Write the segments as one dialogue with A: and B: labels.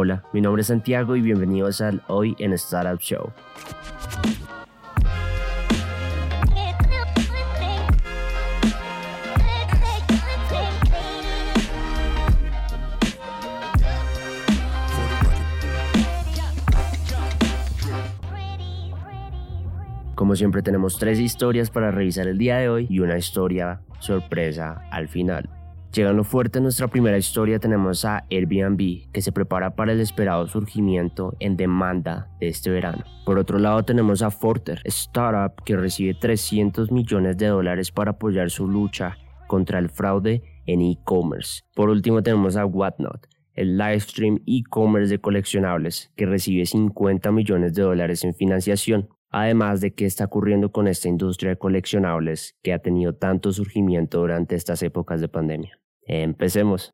A: Hola, mi nombre es Santiago y bienvenidos al Hoy en Startup Show. Como siempre tenemos tres historias para revisar el día de hoy y una historia sorpresa al final. Llegando fuerte a nuestra primera historia tenemos a Airbnb que se prepara para el esperado surgimiento en demanda de este verano. Por otro lado tenemos a Forter, startup que recibe 300 millones de dólares para apoyar su lucha contra el fraude en e-commerce. Por último tenemos a Whatnot, el livestream e-commerce de coleccionables que recibe 50 millones de dólares en financiación. Además de qué está ocurriendo con esta industria de coleccionables que ha tenido tanto surgimiento durante estas épocas de pandemia. Empecemos.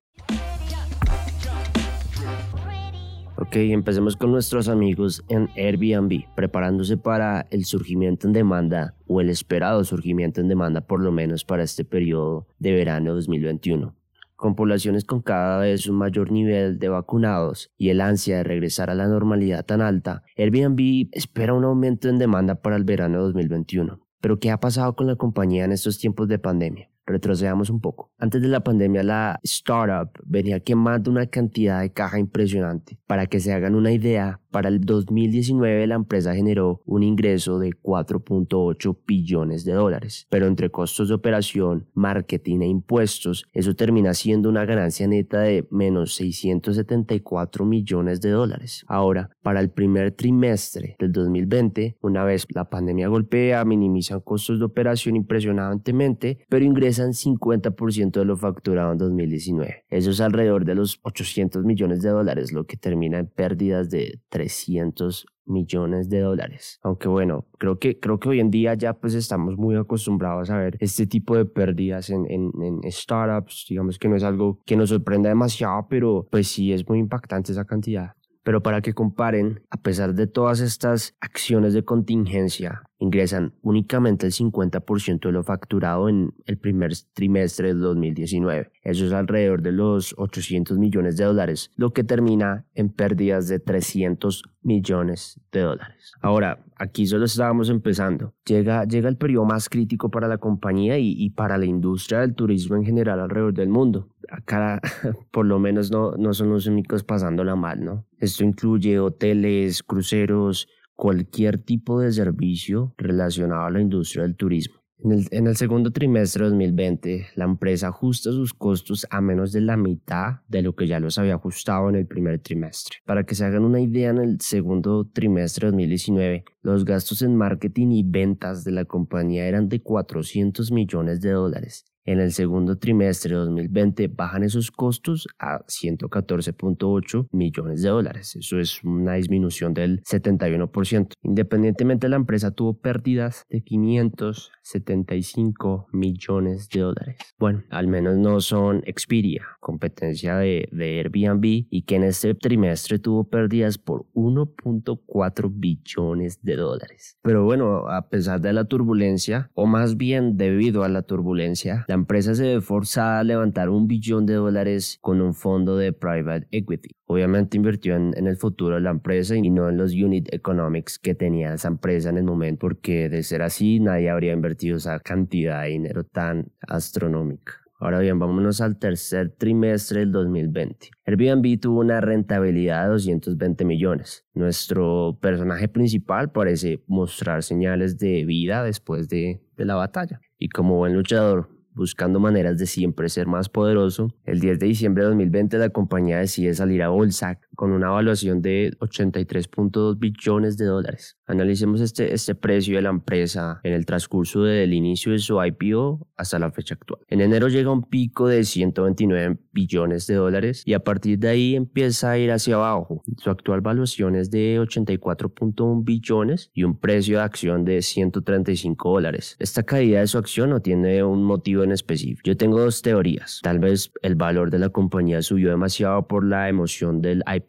A: Ok, empecemos con nuestros amigos en Airbnb, preparándose para el surgimiento en demanda o el esperado surgimiento en demanda por lo menos para este periodo de verano 2021 con poblaciones con cada vez un mayor nivel de vacunados y el ansia de regresar a la normalidad tan alta, Airbnb espera un aumento en demanda para el verano de 2021. Pero ¿qué ha pasado con la compañía en estos tiempos de pandemia? Retrocedamos un poco. Antes de la pandemia, la startup venía quemando una cantidad de caja impresionante. Para que se hagan una idea, para el 2019 la empresa generó un ingreso de 4.8 billones de dólares, pero entre costos de operación, marketing e impuestos, eso termina siendo una ganancia neta de menos 674 millones de dólares. Ahora, para el primer trimestre del 2020, una vez la pandemia golpea, minimizan costos de operación impresionantemente, pero ingresan 50% de lo facturado en 2019. Eso es alrededor de los 800 millones de dólares, lo que termina en pérdidas de 3 300 millones de dólares. Aunque bueno, creo que, creo que hoy en día ya pues estamos muy acostumbrados a ver este tipo de pérdidas en, en, startups. Digamos que no es algo que nos sorprenda demasiado, pero pues sí es muy impactante esa cantidad. Pero para que comparen, a pesar de todas estas acciones de contingencia, ingresan únicamente el 50% de lo facturado en el primer trimestre del 2019. Eso es alrededor de los 800 millones de dólares, lo que termina en pérdidas de 300 millones de dólares. Ahora, aquí solo estábamos empezando. Llega, llega el periodo más crítico para la compañía y, y para la industria del turismo en general alrededor del mundo. Acá, por lo menos, no, no son los únicos pasándola mal, ¿no? Esto incluye hoteles, cruceros, cualquier tipo de servicio relacionado a la industria del turismo. En el, segundo trimestre de 2020, la empresa ajusta sus costos a menos de la mitad de lo que ya los había ajustado en el primer trimestre. Para que se hagan una idea, en el segundo trimestre de 2019, los gastos en marketing y ventas de la compañía eran de 400 millones de dólares en el segundo trimestre de 2020 bajan esos costos a 114.8 millones de dólares. Eso es una disminución del 71%. Independientemente, la empresa tuvo pérdidas de 575 millones de dólares. Bueno, al menos no son Expedia, competencia de, de Airbnb, y que en este trimestre tuvo pérdidas por 1.4 billones de dólares. Pero bueno, a pesar de la turbulencia, o más bien debido a la turbulencia, la empresa se ve forzada a levantar un billón de dólares con un fondo de private equity. Obviamente invirtió en, el futuro de la empresa y no en los unit economics que tenía esa empresa en el momento, porque de ser así nadie habría invertido esa cantidad de dinero tan astronómica. Ahora bien, vámonos al tercer trimestre del 2020. Airbnb tuvo una rentabilidad de 220 millones. Nuestro personaje principal parece mostrar señales de vida después de, de la batalla. Y como buen luchador, buscando maneras de siempre ser más poderoso, el 10 de diciembre de 2020 la compañía decide salir a bolsa con una evaluación de 83.2 billones de dólares. Analicemos este, este precio de la empresa en el transcurso del inicio de su IPO hasta la fecha actual. En enero llega un pico de 129 billones de dólares y a partir de ahí empieza a ir hacia abajo. Su actual valuación es de 84.1 billones y un precio de acción de 135 dólares. Esta caída de su acción no tiene un motivo en específico. Yo tengo dos teorías. Tal vez el valor de la compañía subió demasiado por la emoción del IPO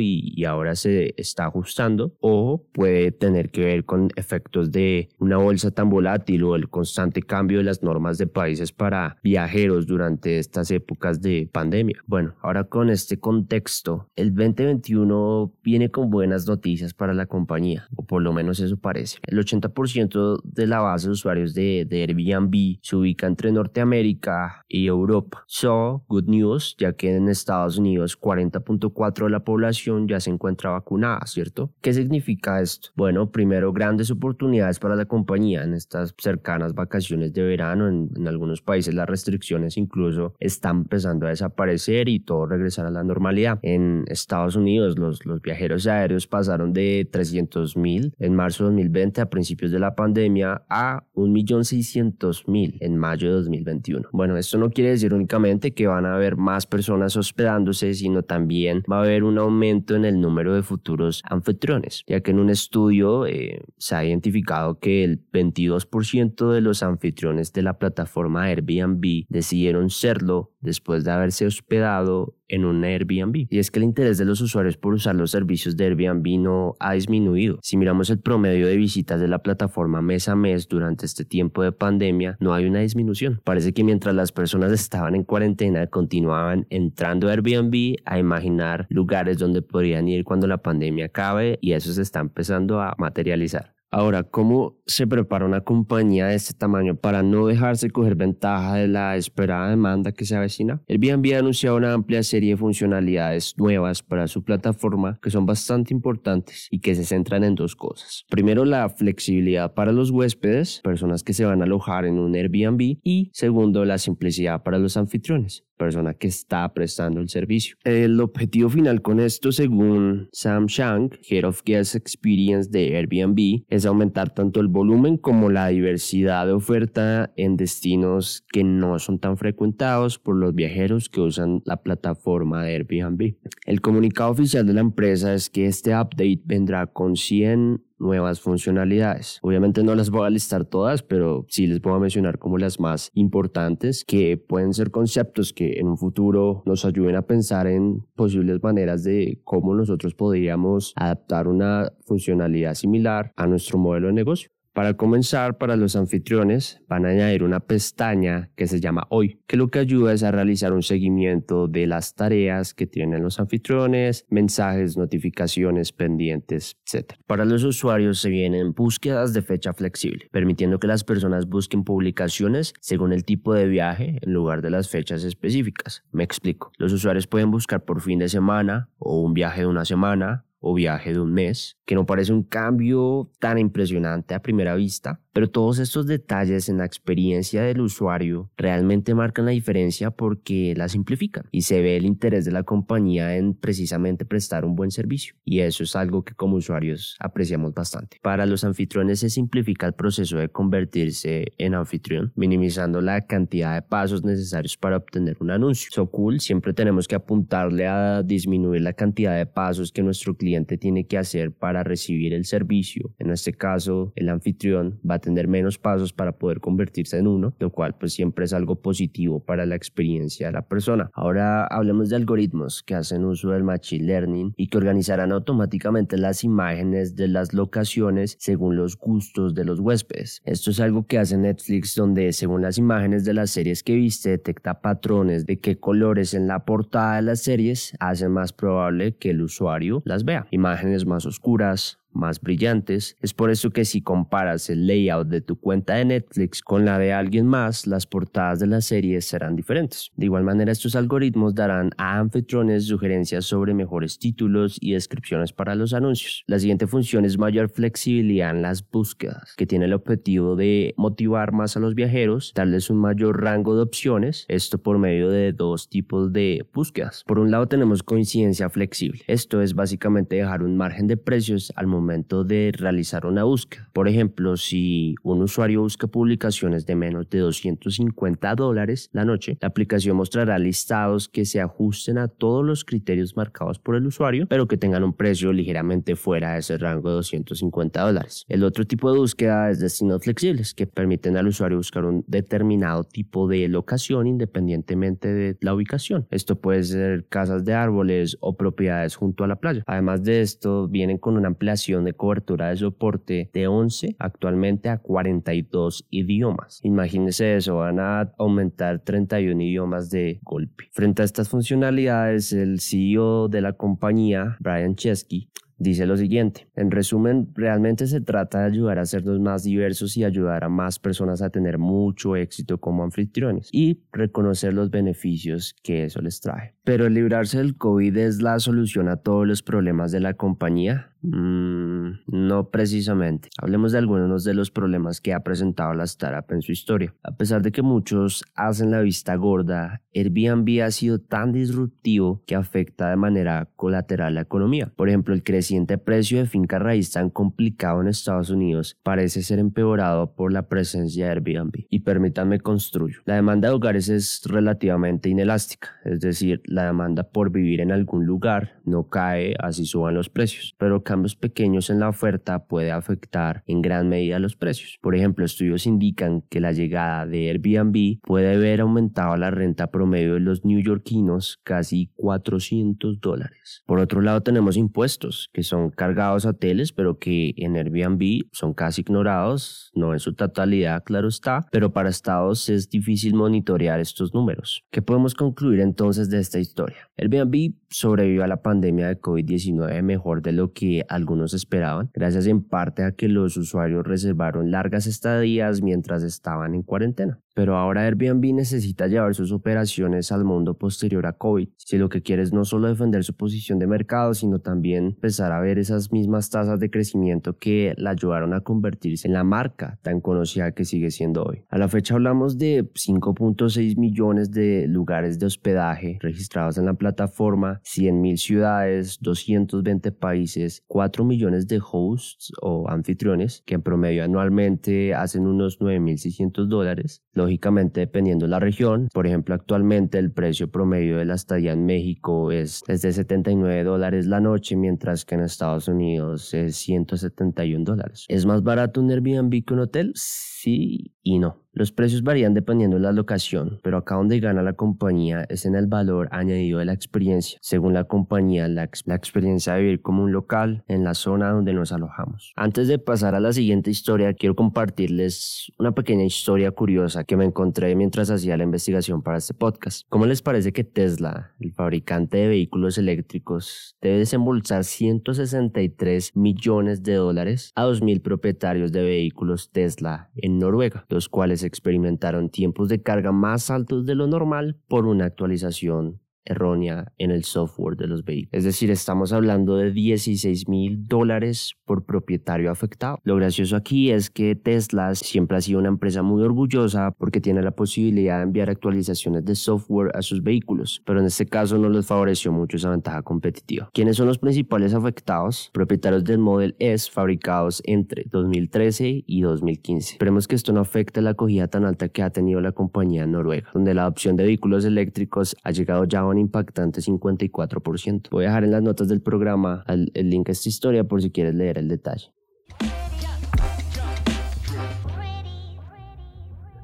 A: y, y ahora se está ajustando o puede tener que ver con efectos de una bolsa tan volátil o el constante cambio de las normas de países para viajeros durante estas épocas de pandemia. Bueno, ahora con este contexto, el 2021 viene con buenas noticias para la compañía, o por lo menos eso parece. El 80% de la base de usuarios de, de Airbnb se ubica entre Norteamérica y Europa. So, good news, ya que en Estados Unidos 40.4 de la población ya se encuentra vacunada, ¿cierto? ¿Qué significa esto? Bueno, primero, grandes oportunidades para la compañía en estas cercanas vacaciones de verano. En, en algunos países las restricciones incluso están empezando a desaparecer y todo regresar a la normalidad. En Estados Unidos los, los viajeros aéreos pasaron de 300 mil en marzo de 2020 a principios de la pandemia a 1.600.000 en mayo de 2021. Bueno, esto no quiere decir únicamente que van a haber más personas hospedándose, sino también va a haber un aumento en el número de futuros anfitriones, ya que en un estudio eh, se ha identificado que el 22% de los anfitriones de la plataforma Airbnb decidieron serlo después de haberse hospedado en un Airbnb. Y es que el interés de los usuarios por usar los servicios de Airbnb no ha disminuido. Si miramos el promedio de visitas de la plataforma mes a mes durante este tiempo de pandemia, no hay una disminución. Parece que mientras las personas estaban en cuarentena, continuaban entrando a Airbnb a imaginar lugares donde podrían ir cuando la pandemia acabe y eso se está empezando a materializar. Ahora, ¿cómo se prepara una compañía de este tamaño para no dejarse coger ventaja de la esperada demanda que se avecina? Airbnb ha anunciado una amplia serie de funcionalidades nuevas para su plataforma que son bastante importantes y que se centran en dos cosas. Primero, la flexibilidad para los huéspedes, personas que se van a alojar en un Airbnb, y segundo, la simplicidad para los anfitriones persona que está prestando el servicio. El objetivo final con esto, según Sam Shank, Head of Guest Experience de Airbnb, es aumentar tanto el volumen como la diversidad de oferta en destinos que no son tan frecuentados por los viajeros que usan la plataforma de Airbnb. El comunicado oficial de la empresa es que este update vendrá con 100 nuevas funcionalidades. Obviamente no las voy a listar todas, pero sí les voy a mencionar como las más importantes que pueden ser conceptos que en un futuro nos ayuden a pensar en posibles maneras de cómo nosotros podríamos adaptar una funcionalidad similar a nuestro modelo de negocio. Para comenzar, para los anfitriones van a añadir una pestaña que se llama Hoy, que lo que ayuda es a realizar un seguimiento de las tareas que tienen los anfitriones, mensajes, notificaciones, pendientes, etc. Para los usuarios se vienen búsquedas de fecha flexible, permitiendo que las personas busquen publicaciones según el tipo de viaje en lugar de las fechas específicas. Me explico. Los usuarios pueden buscar por fin de semana o un viaje de una semana o viaje de un mes, que no parece un cambio tan impresionante a primera vista, pero todos estos detalles en la experiencia del usuario realmente marcan la diferencia porque la simplifican y se ve el interés de la compañía en precisamente prestar un buen servicio. Y eso es algo que como usuarios apreciamos bastante. Para los anfitriones se simplifica el proceso de convertirse en anfitrión, minimizando la cantidad de pasos necesarios para obtener un anuncio. So cool, siempre tenemos que apuntarle a disminuir la cantidad de pasos que nuestro cliente tiene que hacer para recibir el servicio. En este caso, el anfitrión va a tener menos pasos para poder convertirse en uno, lo cual pues siempre es algo positivo para la experiencia de la persona. Ahora hablemos de algoritmos que hacen uso del Machine Learning y que organizarán automáticamente las imágenes de las locaciones según los gustos de los huéspedes. Esto es algo que hace Netflix donde según las imágenes de las series que viste detecta patrones de qué colores en la portada de las series hacen más probable que el usuario las vea. Imágenes más oscuras, más brillantes. Es por eso que si comparas el layout de tu cuenta de Netflix con la de alguien más, las portadas de las series serán diferentes. De igual manera, estos algoritmos darán a anfitriones sugerencias sobre mejores títulos y descripciones para los anuncios. La siguiente función es mayor flexibilidad en las búsquedas, que tiene el objetivo de motivar más a los viajeros, darles un mayor rango de opciones, esto por medio de dos tipos de búsquedas. Por un lado tenemos coincidencia flexible. Esto es básicamente dejar un margen de precios al momento momento de realizar una búsqueda. Por ejemplo, si un usuario busca publicaciones de menos de 250 dólares la noche, la aplicación mostrará listados que se ajusten a todos los criterios marcados por el usuario, pero que tengan un precio ligeramente fuera de ese rango de 250 dólares. El otro tipo de búsqueda es destinos flexibles, que permiten al usuario buscar un determinado tipo de locación independientemente de la ubicación. Esto puede ser casas de árboles o propiedades junto a la playa. Además de esto, vienen con una ampliación de cobertura de soporte de 11 actualmente a 42 idiomas. Imagínense eso, van a aumentar 31 idiomas de golpe. Frente a estas funcionalidades, el CEO de la compañía, Brian Chesky, dice lo siguiente. En resumen, realmente se trata de ayudar a hacernos más diversos y ayudar a más personas a tener mucho éxito como anfitriones y reconocer los beneficios que eso les trae. Pero el librarse del COVID es la solución a todos los problemas de la compañía. Mm, no precisamente. Hablemos de algunos de los problemas que ha presentado la startup en su historia. A pesar de que muchos hacen la vista gorda, Airbnb ha sido tan disruptivo que afecta de manera colateral la economía. Por ejemplo, el creciente precio de finca raíz tan complicado en Estados Unidos parece ser empeorado por la presencia de Airbnb. Y permítanme construyo. La demanda de hogares es relativamente inelástica, es decir, la demanda por vivir en algún lugar no cae así suban los precios, pero cambios pequeños en la oferta puede afectar en gran medida los precios. Por ejemplo, estudios indican que la llegada de Airbnb puede haber aumentado la renta promedio de los neoyorquinos casi 400 dólares. Por otro lado, tenemos impuestos que son cargados a hoteles, pero que en Airbnb son casi ignorados, no en su totalidad, claro está, pero para estados es difícil monitorear estos números. ¿Qué podemos concluir entonces de esta historia? Airbnb sobrevivió a la pandemia de COVID-19 mejor de lo que algunos esperaban, gracias en parte a que los usuarios reservaron largas estadías mientras estaban en cuarentena. Pero ahora Airbnb necesita llevar sus operaciones al mundo posterior a COVID, si lo que quiere es no solo defender su posición de mercado, sino también empezar a ver esas mismas tasas de crecimiento que la ayudaron a convertirse en la marca tan conocida que sigue siendo hoy. A la fecha hablamos de 5.6 millones de lugares de hospedaje registrados en la plataforma, 100.000 ciudades, 220 países, 4 millones de hosts o anfitriones que en promedio anualmente hacen unos 9.600 dólares Lógicamente, dependiendo de la región, por ejemplo, actualmente el precio promedio de la estadía en México es, es de 79 dólares la noche, mientras que en Estados Unidos es 171 dólares. ¿Es más barato un Airbnb que un hotel? Sí y no. Los precios varían dependiendo de la locación, pero acá donde gana la compañía es en el valor añadido de la experiencia. Según la compañía, la, experiencia de vivir como un local en la zona donde nos alojamos. Antes de pasar a la siguiente historia, quiero compartirles una pequeña historia curiosa que me encontré mientras hacía la investigación para este podcast. ¿Cómo les parece que Tesla, el fabricante de vehículos eléctricos, debe desembolsar 163 millones de dólares a 2.000 propietarios de vehículos Tesla en Noruega, los cuales experimentaron tiempos de carga más altos de lo normal por una actualización errónea en el software de los vehículos. Es decir, estamos hablando de 16 mil dólares por propietario afectado. Lo gracioso aquí es que Tesla siempre ha sido una empresa muy orgullosa porque tiene la posibilidad de enviar actualizaciones de software a sus vehículos, pero en este caso no les favoreció mucho esa ventaja competitiva. ¿Quiénes son los principales afectados? Propietarios del Model S fabricados entre 2013 y 2015. Esperemos que esto no afecte la acogida tan alta que ha tenido la compañía noruega, donde la adopción de vehículos eléctricos ha llegado ya a un impactante 54%. Voy a dejar en las notas del programa el, el link a esta historia por si quieres leer el detalle.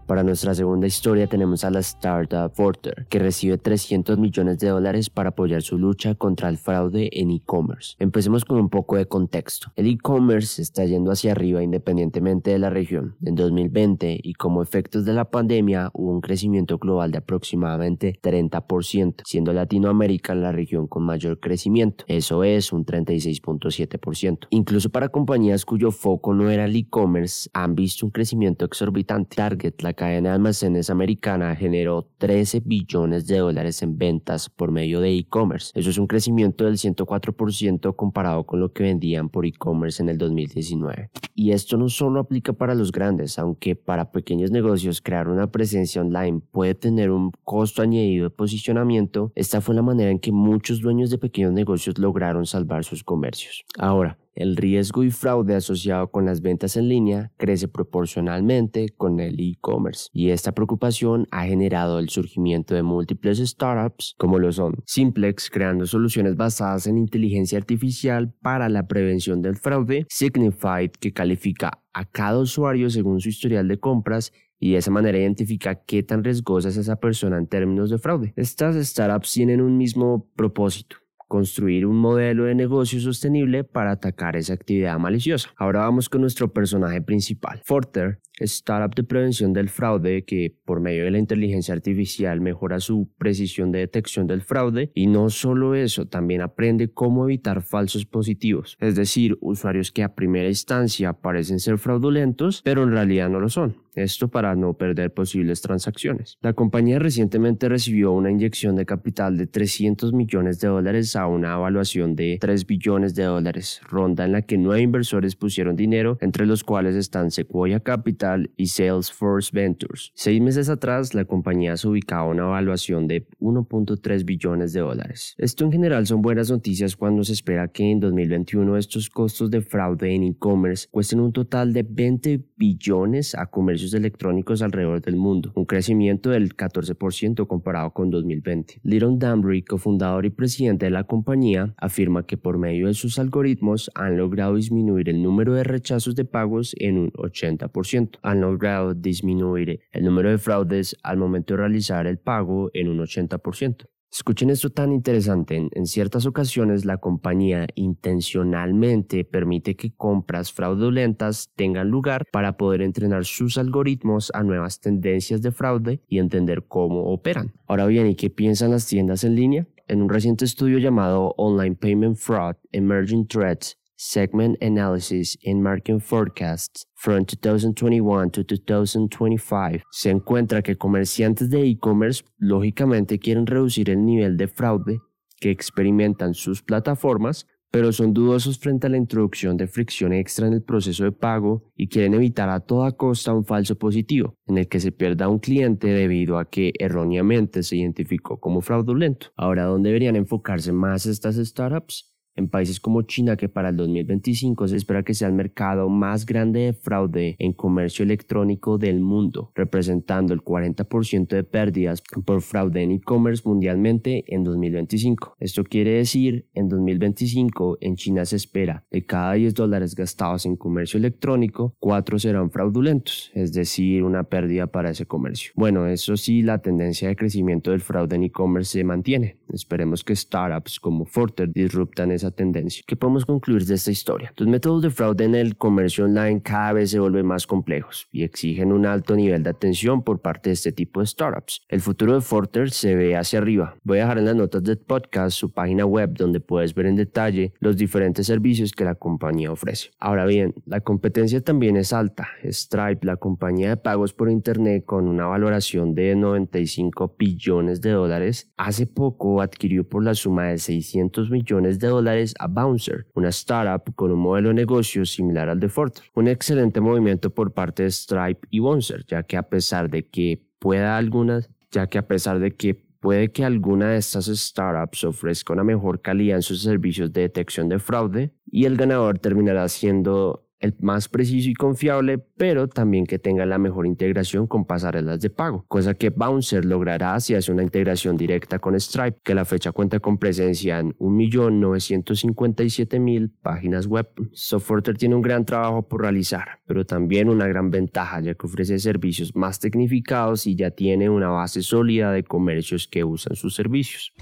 A: Para nuestra segunda historia tenemos a la startup Porter, que recibe 300 millones de dólares para apoyar su lucha contra el fraude en e-commerce. Empecemos con un poco de contexto. El e-commerce está yendo hacia arriba independientemente de la región. En 2020 y como efectos de la pandemia hubo un crecimiento global de aproximadamente 30%, siendo Latinoamérica la región con mayor crecimiento. Eso es un 36.7%. Incluso para compañías cuyo foco no era el e-commerce han visto un crecimiento exorbitante. Target, la cadena de almacenes americana generó 13 billones de dólares en ventas por medio de e-commerce. Eso es un crecimiento del 104% comparado con lo que vendían por e-commerce en el 2019. Y esto no solo aplica para los grandes, aunque para pequeños negocios crear una presencia online puede tener un costo añadido de posicionamiento, esta fue la manera en que muchos dueños de pequeños negocios lograron salvar sus comercios. Ahora, el riesgo y fraude asociado con las ventas en línea crece proporcionalmente con el e-commerce y esta preocupación ha generado el surgimiento de múltiples startups como lo son Simplex creando soluciones basadas en inteligencia artificial para la prevención del fraude, Signified que califica a cada usuario según su historial de compras y de esa manera identifica qué tan riesgosa es esa persona en términos de fraude. Estas startups tienen un mismo propósito, construir un modelo de negocio sostenible para atacar esa actividad maliciosa. Ahora vamos con nuestro personaje principal. Forter startup de prevención del fraude que por medio de la inteligencia artificial mejora su precisión de detección del fraude y no solo eso, también aprende cómo evitar falsos positivos, es decir, usuarios que a primera instancia parecen ser fraudulentos pero en realidad no lo son. Esto para no perder posibles transacciones. La compañía recientemente recibió una inyección de capital de 300 millones de dólares a una evaluación de 3 billones de dólares, ronda en la que nueve inversores pusieron dinero, entre los cuales están Sequoia Capital, y Salesforce Ventures. Seis meses atrás, la compañía se ubicaba a una evaluación de 1.3 billones de dólares. Esto en general son buenas noticias cuando se espera que en 2021 estos costos de fraude en e-commerce cuesten un total de 20 billones a comercios electrónicos alrededor del mundo, un crecimiento del 14% comparado con 2020. Liron Danbury, cofundador y presidente de la compañía, afirma que por medio de sus algoritmos han logrado disminuir el número de rechazos de pagos en un 80% han logrado disminuir el número de fraudes al momento de realizar el pago en un 80%. Escuchen esto tan interesante. En, ciertas ocasiones la compañía intencionalmente permite que compras fraudulentas tengan lugar para poder entrenar sus algoritmos a nuevas tendencias de fraude y entender cómo operan. Ahora bien, ¿y qué piensan las tiendas en línea? En un reciente estudio llamado Online Payment Fraud Emerging Threats Segment Analysis in Market Forecasts from 2021 to 2025, se encuentra que comerciantes de e-commerce lógicamente quieren reducir el nivel de fraude que experimentan sus plataformas, pero son dudosos frente a la introducción de fricción extra en el proceso de pago y quieren evitar a toda costa un falso positivo, en el que se pierda un cliente debido a que erróneamente se identificó como fraudulento. Ahora, ¿dónde deberían enfocarse más estas startups? En países como China, que para el 2025 se espera que sea el mercado más grande de fraude en comercio electrónico del mundo, representando el 40% de pérdidas por fraude en e-commerce mundialmente en 2025. Esto quiere decir, en 2025 en China se espera de cada 10 dólares gastados en comercio electrónico, 4 serán fraudulentos, es decir, una pérdida para ese comercio. Bueno, eso sí, la tendencia de crecimiento del fraude en e-commerce se mantiene. Esperemos que startups como Forter disruptan esa tendencia. ¿Qué podemos concluir de esta historia? Los métodos de fraude en el comercio online cada vez se vuelven más complejos y exigen un alto nivel de atención por parte de este tipo de startups. El futuro de Forter se ve hacia arriba. Voy a dejar en las notas del podcast su página web donde puedes ver en detalle los diferentes servicios que la compañía ofrece. Ahora bien, la competencia también es alta. Stripe, la compañía de pagos por internet con una valoración de 95 billones de dólares, hace poco adquirió por la suma de 600 millones de dólares a Bouncer, una startup con un modelo de negocio similar al de Fortran. Un excelente movimiento por parte de Stripe y Bouncer, ya que a pesar de que pueda algunas, ya que a pesar de que puede que alguna de estas startups ofrezca una mejor calidad en sus servicios de detección de fraude y el ganador terminará siendo el más preciso y confiable, pero también que tenga la mejor integración con pasarelas de pago, cosa que Bouncer logrará si hace una integración directa con Stripe, que la fecha cuenta con presencia en 1.957.000 páginas web. Software tiene un gran trabajo por realizar, pero también una gran ventaja ya que ofrece servicios más tecnificados y ya tiene una base sólida de comercios que usan sus servicios.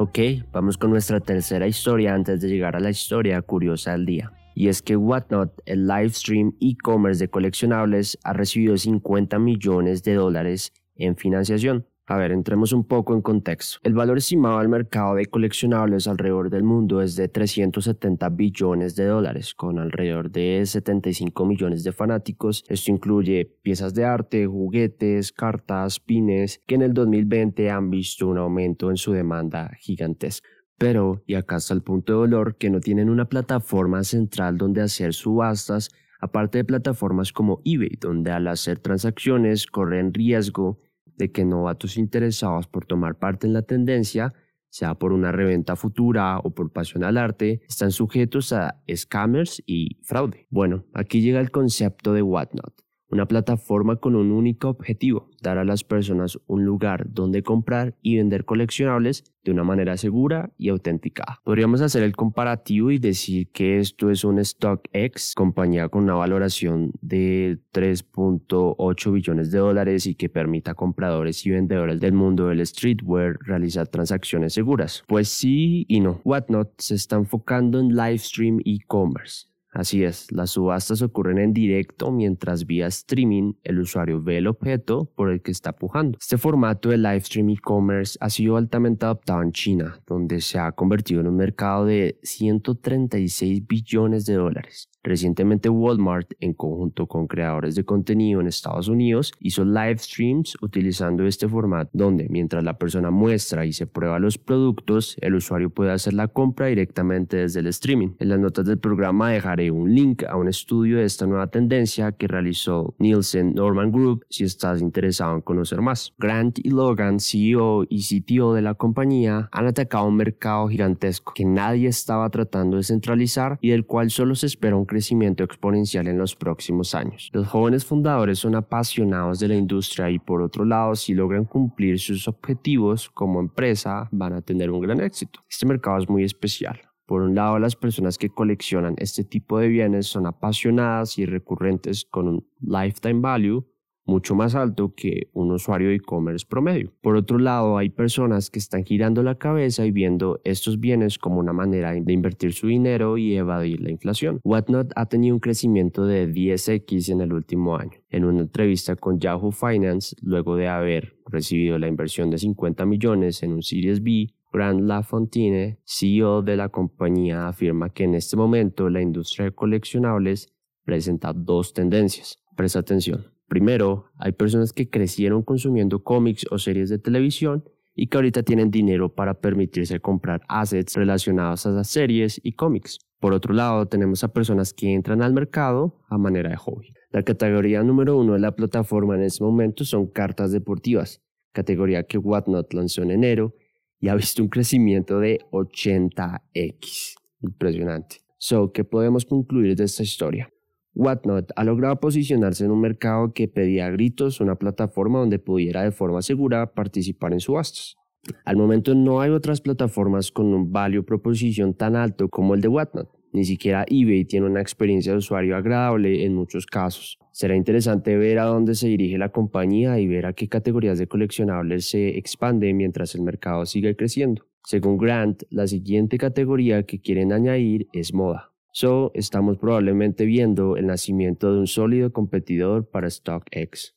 A: Ok, vamos con nuestra tercera historia antes de llegar a la historia curiosa del día. Y es que Whatnot, el live stream e-commerce de coleccionables, ha recibido 50 millones de dólares en financiación. A ver, entremos un poco en contexto. El valor estimado del mercado de coleccionables alrededor del mundo es de 370 billones de dólares, con alrededor de 75 millones de fanáticos. Esto incluye piezas de arte, juguetes, cartas, pines, que en el 2020 han visto un aumento en su demanda gigantesca. Pero, y acá está el punto de dolor, que no tienen una plataforma central donde hacer subastas, aparte de plataformas como eBay, donde al hacer transacciones corren riesgo de que novatos interesados por tomar parte en la tendencia sea por una reventa futura o por pasión al arte, están sujetos a scammers y fraude. Bueno, aquí llega el concepto de Whatnot una plataforma con un único objetivo, dar a las personas un lugar donde comprar y vender coleccionables de una manera segura y auténtica. Podríamos hacer el comparativo y decir que esto es un StockX, compañía con una valoración de 3.8 billones de dólares y que permita a compradores y vendedores del mundo del streetwear realizar transacciones seguras. Pues sí y no. Whatnot se está enfocando en live stream e-commerce Así es, las subastas ocurren en directo mientras vía streaming el usuario ve el objeto por el que está pujando. Este formato de live stream e-commerce ha sido altamente adoptado en China, donde se ha convertido en un mercado de 136 billones de dólares. Recientemente Walmart, en conjunto con creadores de contenido en Estados Unidos, hizo live streams utilizando este formato, donde mientras la persona muestra y se prueba los productos, el usuario puede hacer la compra directamente desde el streaming. En las notas del programa dejaré un link a un estudio de esta nueva tendencia que realizó Nielsen Norman Group si estás interesado en conocer más. Grant y Logan, CEO y CTO de la compañía, han atacado un mercado gigantesco que nadie estaba tratando de centralizar y del cual solo se espera un crecimiento exponencial en los próximos años. Los jóvenes fundadores son apasionados de la industria y por otro lado, si logran cumplir sus objetivos como empresa, van a tener un gran éxito. Este mercado es muy especial. Por un lado, las personas que coleccionan este tipo de bienes son apasionadas y recurrentes con un lifetime value mucho más alto que un usuario de e-commerce promedio. Por otro lado, hay personas que están girando la cabeza y viendo estos bienes como una manera de invertir su dinero y evadir la inflación. Whatnot ha tenido un crecimiento de 10x en el último año. En una entrevista con Yahoo Finance, luego de haber recibido la inversión de 50 millones en un Series B, Grant LaFontine, CEO de la compañía, afirma que en este momento la industria de coleccionables presenta dos tendencias. Presta atención. Primero, hay personas que crecieron consumiendo cómics o series de televisión y que ahorita tienen dinero para permitirse comprar assets relacionados a esas series y cómics. Por otro lado, tenemos a personas que entran al mercado a manera de hobby. La categoría número uno de la plataforma en este momento son cartas deportivas, categoría que Whatnot lanzó en enero y ha visto un crecimiento de 80x. Impresionante. So, ¿qué podemos concluir de esta historia? Whatnot ha logrado posicionarse en un mercado que pedía a gritos una plataforma donde pudiera de forma segura participar en subastas. Al momento no hay otras plataformas con un value proposition tan alto como el de Whatnot. Ni siquiera eBay tiene una experiencia de usuario agradable en muchos casos. Será interesante ver a dónde se dirige la compañía y ver a qué categorías de coleccionables se expande mientras el mercado sigue creciendo. Según Grant, la siguiente categoría que quieren añadir es moda. So, estamos probablemente viendo el nacimiento de un sólido competidor para StockX.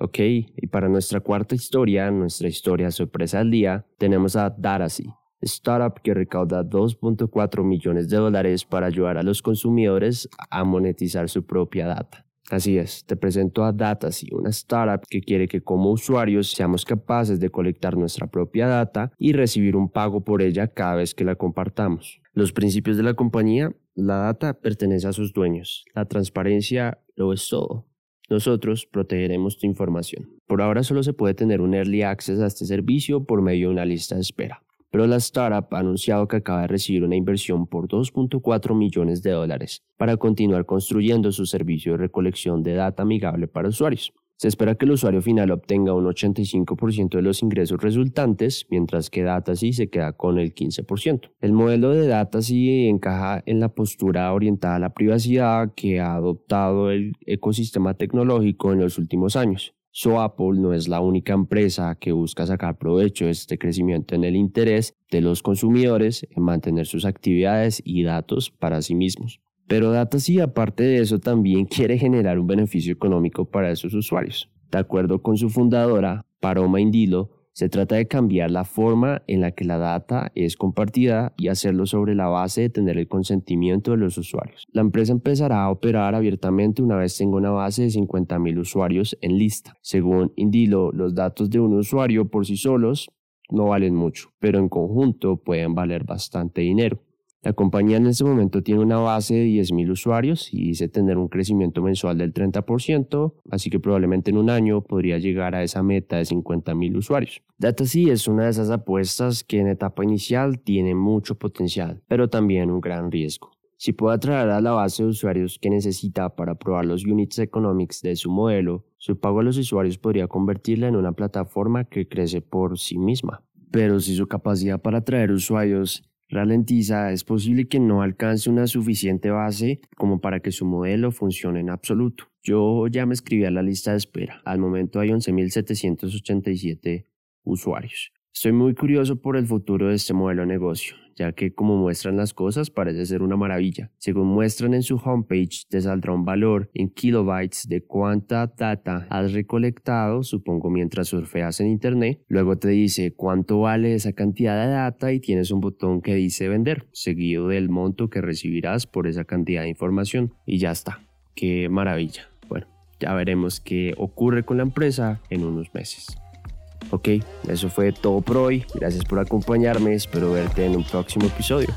A: Ok, y para nuestra cuarta historia, nuestra historia sorpresa del día, tenemos a Darasy, startup que recauda 2.4 millones de dólares para ayudar a los consumidores a monetizar su propia data. Así es, te presento a Datasy, una startup que quiere que como usuarios seamos capaces de colectar nuestra propia data y recibir un pago por ella cada vez que la compartamos. Los principios de la compañía, la data pertenece a sus dueños, la transparencia lo es todo. Nosotros protegeremos tu información. Por ahora solo se puede tener un early access a este servicio por medio de una lista de espera pero la startup ha anunciado que acaba de recibir una inversión por 2.4 millones de dólares para continuar construyendo su servicio de recolección de data amigable para usuarios. Se espera que el usuario final obtenga un 85% de los ingresos resultantes, mientras que Datasy se queda con el 15%. El modelo de Datasy encaja en la postura orientada a la privacidad que ha adoptado el ecosistema tecnológico en los últimos años. So Apple no es la única empresa que busca sacar provecho de este crecimiento en el interés de los consumidores en mantener sus actividades y datos para sí mismos. Pero Datasy, aparte de eso, también quiere generar un beneficio económico para esos usuarios. De acuerdo con su fundadora, Paroma Indilo, se trata de cambiar la forma en la que la data es compartida y hacerlo sobre la base de tener el consentimiento de los usuarios. La empresa empezará a operar abiertamente una vez tenga una base de 50.000 usuarios en lista. Según Indilo, los datos de un usuario por sí solos no valen mucho, pero en conjunto pueden valer bastante dinero. La compañía en este momento tiene una base de 10.000 usuarios y dice tener un crecimiento mensual del 30%, así que probablemente en un año podría llegar a esa meta de 50.000 usuarios. Datasy es una de esas apuestas que en etapa inicial tiene mucho potencial, pero también un gran riesgo. Si puede atraer a la base de usuarios que necesita para probar los units economics de su modelo, su pago a los usuarios podría convertirla en una plataforma que crece por sí misma. Pero si su capacidad para atraer usuarios ralentiza, es posible que no alcance una suficiente base como para que su modelo funcione en absoluto. Yo ya me escribí a la lista de espera. Al momento hay 11.787 usuarios. Estoy muy curioso por el futuro de este modelo de negocio, ya que como muestran las cosas parece ser una maravilla. Según muestran en su homepage, te saldrá un valor en kilobytes de cuánta data has recolectado, supongo mientras surfeas en internet. Luego te dice cuánto vale esa cantidad de data y tienes un botón que dice vender, seguido del monto que recibirás por esa cantidad de información. Y ya está. Qué maravilla. Bueno, ya veremos qué ocurre con la empresa en unos meses. Ok, eso fue todo por hoy. Gracias por acompañarme. Espero verte en un próximo episodio.